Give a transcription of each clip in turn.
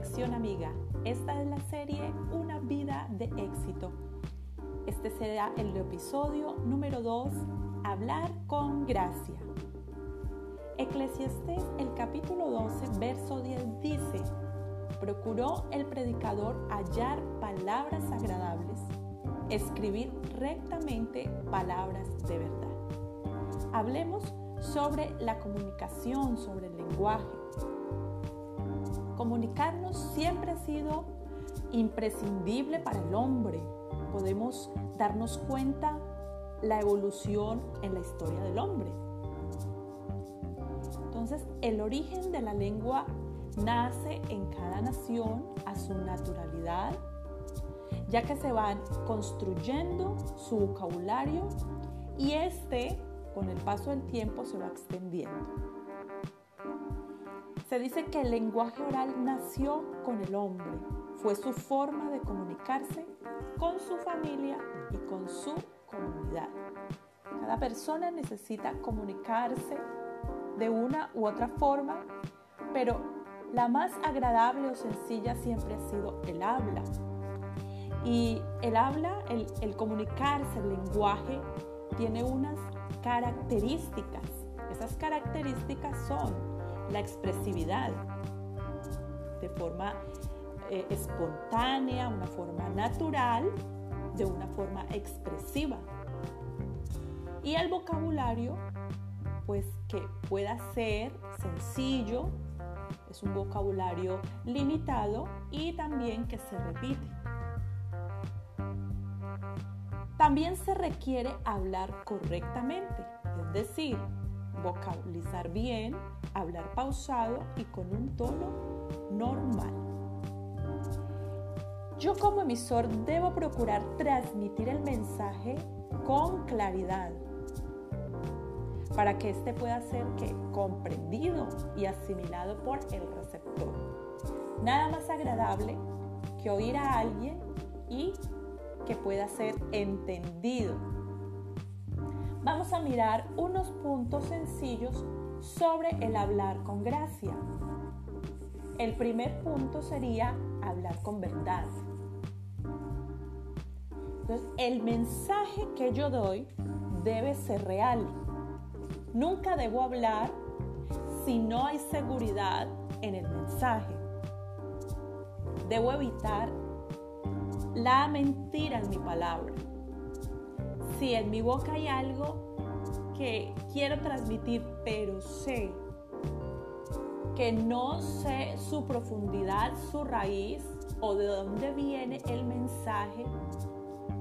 Amiga. Esta es la serie Una vida de éxito. Este será el episodio número 2, Hablar con gracia. Eclesiastés, el capítulo 12, verso 10 dice, procuró el predicador hallar palabras agradables, escribir rectamente palabras de verdad. Hablemos sobre la comunicación, sobre el lenguaje. Comunicarnos siempre ha sido imprescindible para el hombre. Podemos darnos cuenta la evolución en la historia del hombre. Entonces, el origen de la lengua nace en cada nación a su naturalidad, ya que se van construyendo su vocabulario y este, con el paso del tiempo, se va extendiendo. Se dice que el lenguaje oral nació con el hombre, fue su forma de comunicarse con su familia y con su comunidad. Cada persona necesita comunicarse de una u otra forma, pero la más agradable o sencilla siempre ha sido el habla. Y el habla, el, comunicarse, el lenguaje, tiene unas características. Esas características son la expresividad de forma eh, espontánea, una forma natural, de una forma expresiva. Y el vocabulario, pues que pueda ser sencillo, es un vocabulario limitado y también que se repite. También se requiere hablar correctamente, es decir, vocalizar bien, hablar pausado y con un tono normal. Yo como emisor debo procurar transmitir el mensaje con claridad para que éste pueda ser comprendido y asimilado por el receptor. Nada más agradable que oír a alguien y que pueda ser entendido vamos a mirar unos puntos sencillos sobre el hablar con gracia. El primer punto sería hablar con verdad. Entonces, el mensaje que yo doy debe ser real. Nunca debo hablar si no hay seguridad en el mensaje. Debo evitar la mentira en mi palabra si en mi boca hay algo que quiero transmitir, pero sé que no sé su profundidad, su raíz o de dónde viene el mensaje,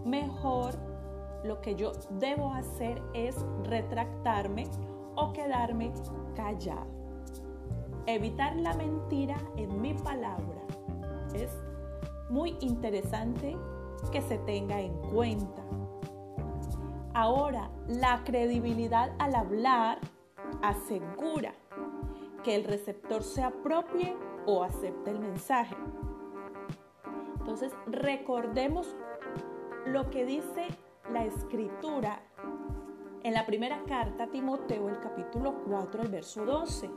mejor lo que yo debo hacer es retractarme o quedarme callado. Evitar la mentira en mi palabra es muy interesante que se tenga en cuenta. Ahora, la credibilidad al hablar asegura que el receptor se apropie o acepte el mensaje. Entonces, recordemos lo que dice la escritura en la primera carta a Timoteo, el capítulo 4, el verso 12.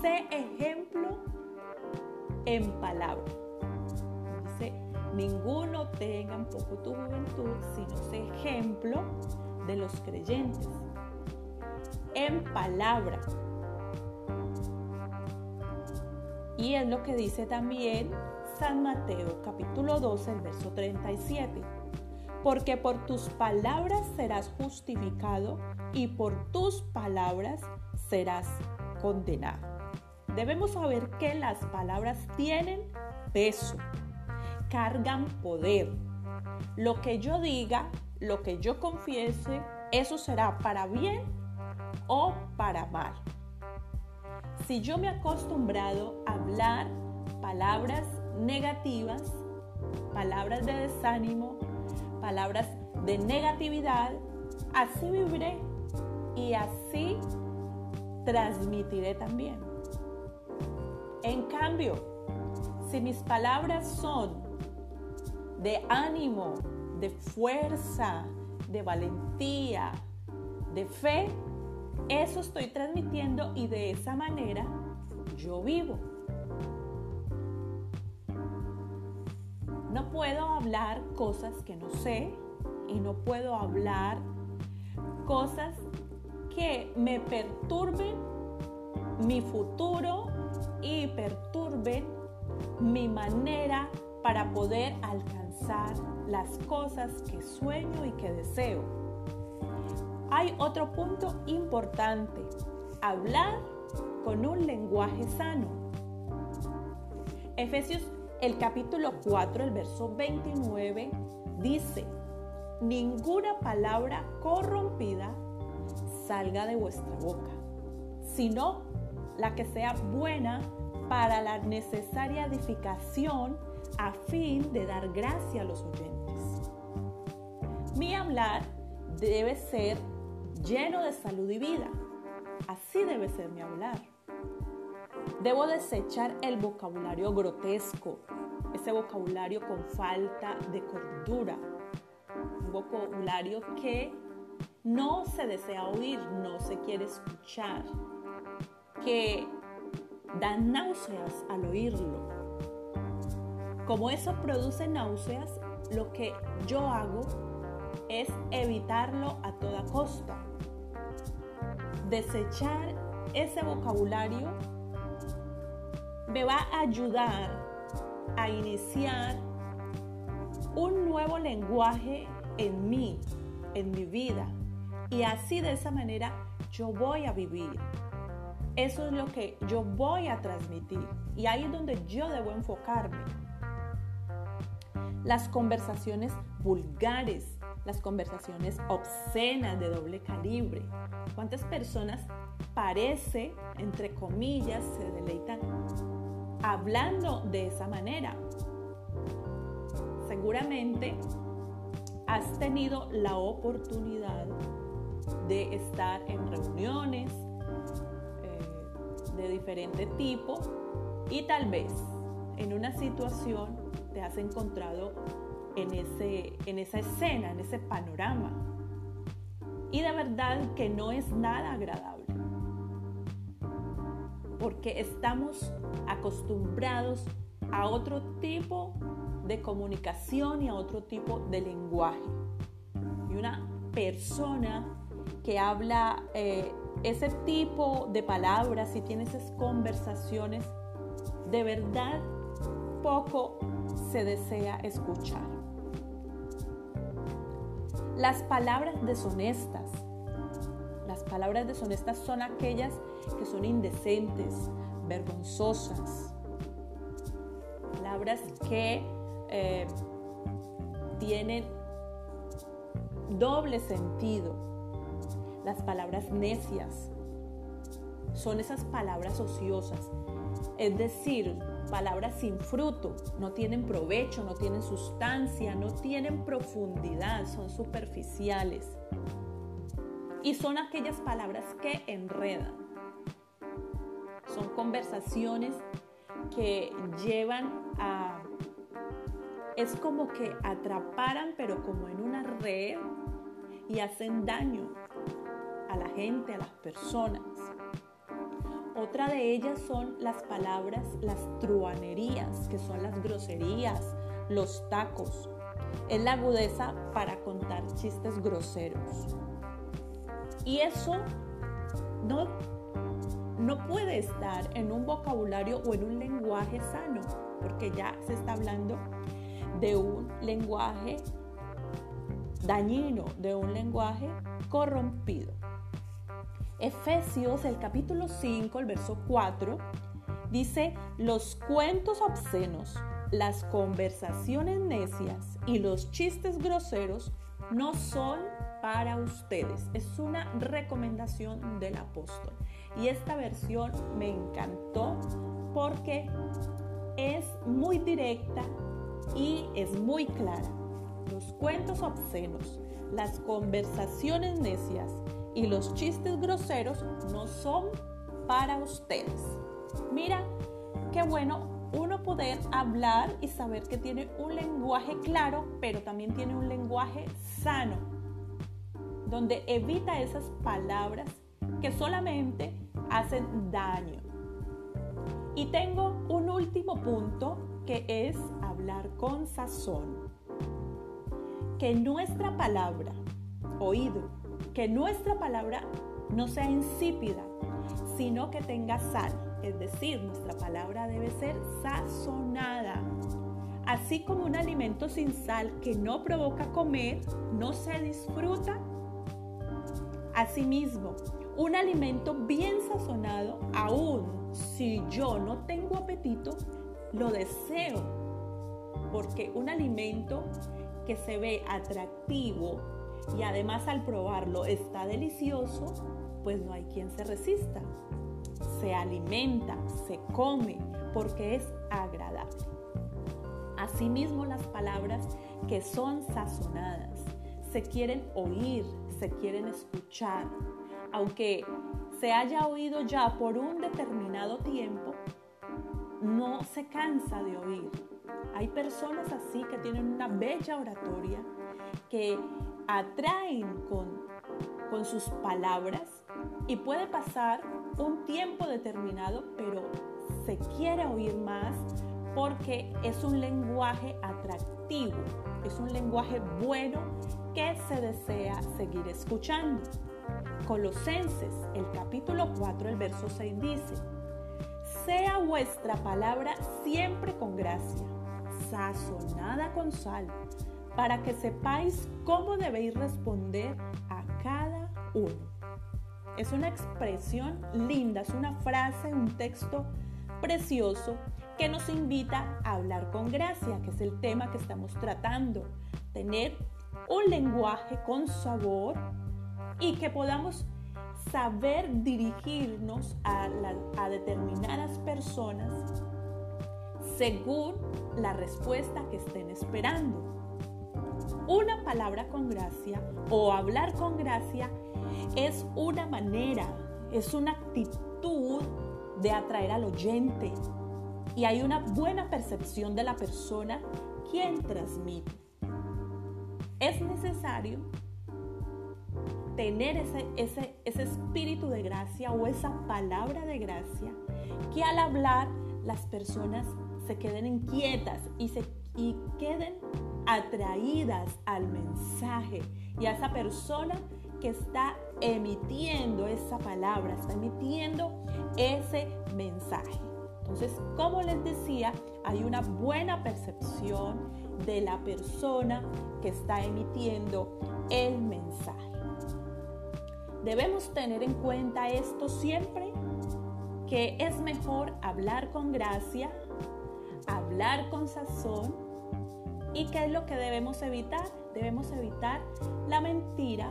Sé ejemplo en palabra. Ninguno tenga un poco tu juventud, sino sé ejemplo de los creyentes. En palabra. Y es lo que dice también San Mateo capítulo 12, el verso 37. Porque por tus palabras serás justificado y por tus palabras serás condenado. Debemos saber que las palabras tienen peso cargan poder. Lo que yo diga, lo que yo confiese, eso será para bien o para mal. Si yo me he acostumbrado a hablar palabras negativas, palabras de desánimo, palabras de negatividad, así viviré y así transmitiré también. En cambio, si mis palabras son de ánimo, de fuerza, de valentía, de fe, eso estoy transmitiendo y de esa manera yo vivo. No puedo hablar cosas que no sé y no puedo hablar cosas que me perturben mi futuro y perturben mi manera para poder alcanzar las cosas que sueño y que deseo. Hay otro punto importante, hablar con un lenguaje sano. Efesios el capítulo 4, el verso 29 dice, ninguna palabra corrompida salga de vuestra boca, sino la que sea buena para la necesaria edificación a fin de dar gracia a los oyentes. Mi hablar debe ser lleno de salud y vida. Así debe ser mi hablar. Debo desechar el vocabulario grotesco, ese vocabulario con falta de cordura, un vocabulario que no se desea oír, no se quiere escuchar, que da náuseas al oírlo. Como eso produce náuseas, lo que yo hago es evitarlo a toda costa. Desechar ese vocabulario me va a ayudar a iniciar un nuevo lenguaje en mí, en mi vida. Y así de esa manera yo voy a vivir. Eso es lo que yo voy a transmitir. Y ahí es donde yo debo enfocarme. Las conversaciones vulgares, las conversaciones obscenas de doble calibre. ¿Cuántas personas parece, entre comillas, se deleitan hablando de esa manera? Seguramente has tenido la oportunidad de estar en reuniones, de diferente tipo y tal vez en una situación te has encontrado en, ese, en esa escena, en ese panorama. Y de verdad que no es nada agradable. Porque estamos acostumbrados a otro tipo de comunicación y a otro tipo de lenguaje. Y una persona que habla eh, ese tipo de palabras y tiene esas conversaciones, de verdad poco se desea escuchar. Las palabras deshonestas. Las palabras deshonestas son aquellas que son indecentes, vergonzosas. Palabras que eh, tienen doble sentido las palabras necias son esas palabras ociosas, es decir, palabras sin fruto, no tienen provecho, no tienen sustancia, no tienen profundidad, son superficiales. Y son aquellas palabras que enredan. Son conversaciones que llevan a... Es como que atraparan, pero como en una red y hacen daño a la gente, a las personas. Otra de ellas son las palabras, las truanerías, que son las groserías, los tacos. Es la agudeza para contar chistes groseros. Y eso no, no puede estar en un vocabulario o en un lenguaje sano, porque ya se está hablando de un lenguaje dañino, de un lenguaje corrompido. Efesios, el capítulo 5, el verso 4, dice, los cuentos obscenos, las conversaciones necias y los chistes groseros no son para ustedes. Es una recomendación del apóstol. Y esta versión me encantó porque es muy directa y es muy clara. Los cuentos obscenos, las conversaciones necias y los chistes groseros no son para ustedes. Mira, qué bueno uno poder hablar y saber que tiene un lenguaje claro, pero también tiene un lenguaje sano, donde evita esas palabras que solamente hacen daño. Y tengo un último punto que es hablar con sazón. Que nuestra palabra, oído, que nuestra palabra no sea insípida, sino que tenga sal. Es decir, nuestra palabra debe ser sazonada. Así como un alimento sin sal que no provoca comer, no se disfruta. Asimismo, un alimento bien sazonado, aún si yo no tengo apetito, lo deseo. Porque un alimento que se ve atractivo y además al probarlo está delicioso, pues no hay quien se resista. Se alimenta, se come, porque es agradable. Asimismo, las palabras que son sazonadas se quieren oír, se quieren escuchar. Aunque se haya oído ya por un determinado tiempo, no se cansa de oír. Hay personas así que tienen una bella oratoria, que atraen con, con sus palabras y puede pasar un tiempo determinado, pero se quiere oír más porque es un lenguaje atractivo, es un lenguaje bueno que se desea seguir escuchando. Colosenses, el capítulo 4, el verso 6 dice, sea vuestra palabra siempre con gracia, sazonada con sal, para que sepáis cómo debéis responder a cada uno. Es una expresión linda, es una frase, un texto precioso que nos invita a hablar con gracia, que es el tema que estamos tratando. Tener un lenguaje con sabor y que podamos saber dirigirnos a, a determinadas personas según la respuesta que estén esperando. Una palabra con gracia o hablar con gracia es una manera, es una actitud de atraer al oyente y hay una buena percepción de la persona quien transmite. Es necesario tener ese, ese, ese espíritu de gracia o esa palabra de gracia que al hablar las personas se queden inquietas y, se, y queden atraídas al mensaje y a esa persona que está emitiendo esa palabra, está emitiendo ese mensaje. Entonces, como les decía, hay una buena percepción de la persona que está emitiendo el mensaje. Debemos tener en cuenta esto siempre, que es mejor hablar con gracia, hablar con sazón y qué es lo que debemos evitar. Debemos evitar la mentira,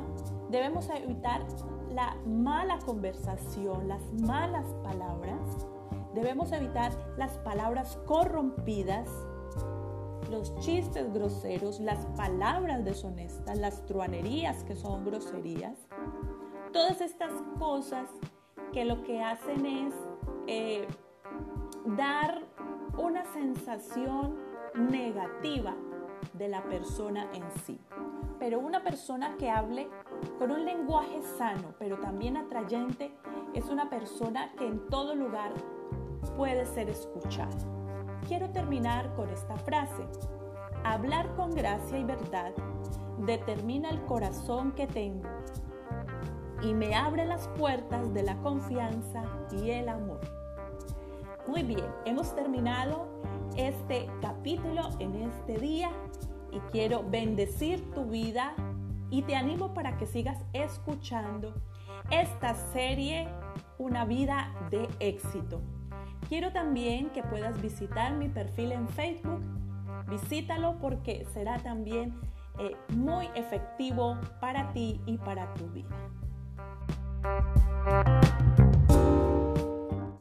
debemos evitar la mala conversación, las malas palabras, debemos evitar las palabras corrompidas, los chistes groseros, las palabras deshonestas, las truanerías que son groserías, todas estas cosas que lo que hacen es eh, dar una sensación negativa de la persona en sí. Pero una persona que hable con un lenguaje sano, pero también atrayente, es una persona que en todo lugar puede ser escuchada. Quiero terminar con esta frase. Hablar con gracia y verdad determina el corazón que tengo y me abre las puertas de la confianza y el amor. Muy bien, hemos terminado este capítulo en este día y quiero bendecir tu vida y te animo para que sigas escuchando esta serie Una vida de éxito. Quiero también que puedas visitar mi perfil en Facebook. Visítalo porque será también eh, muy efectivo para ti y para tu vida.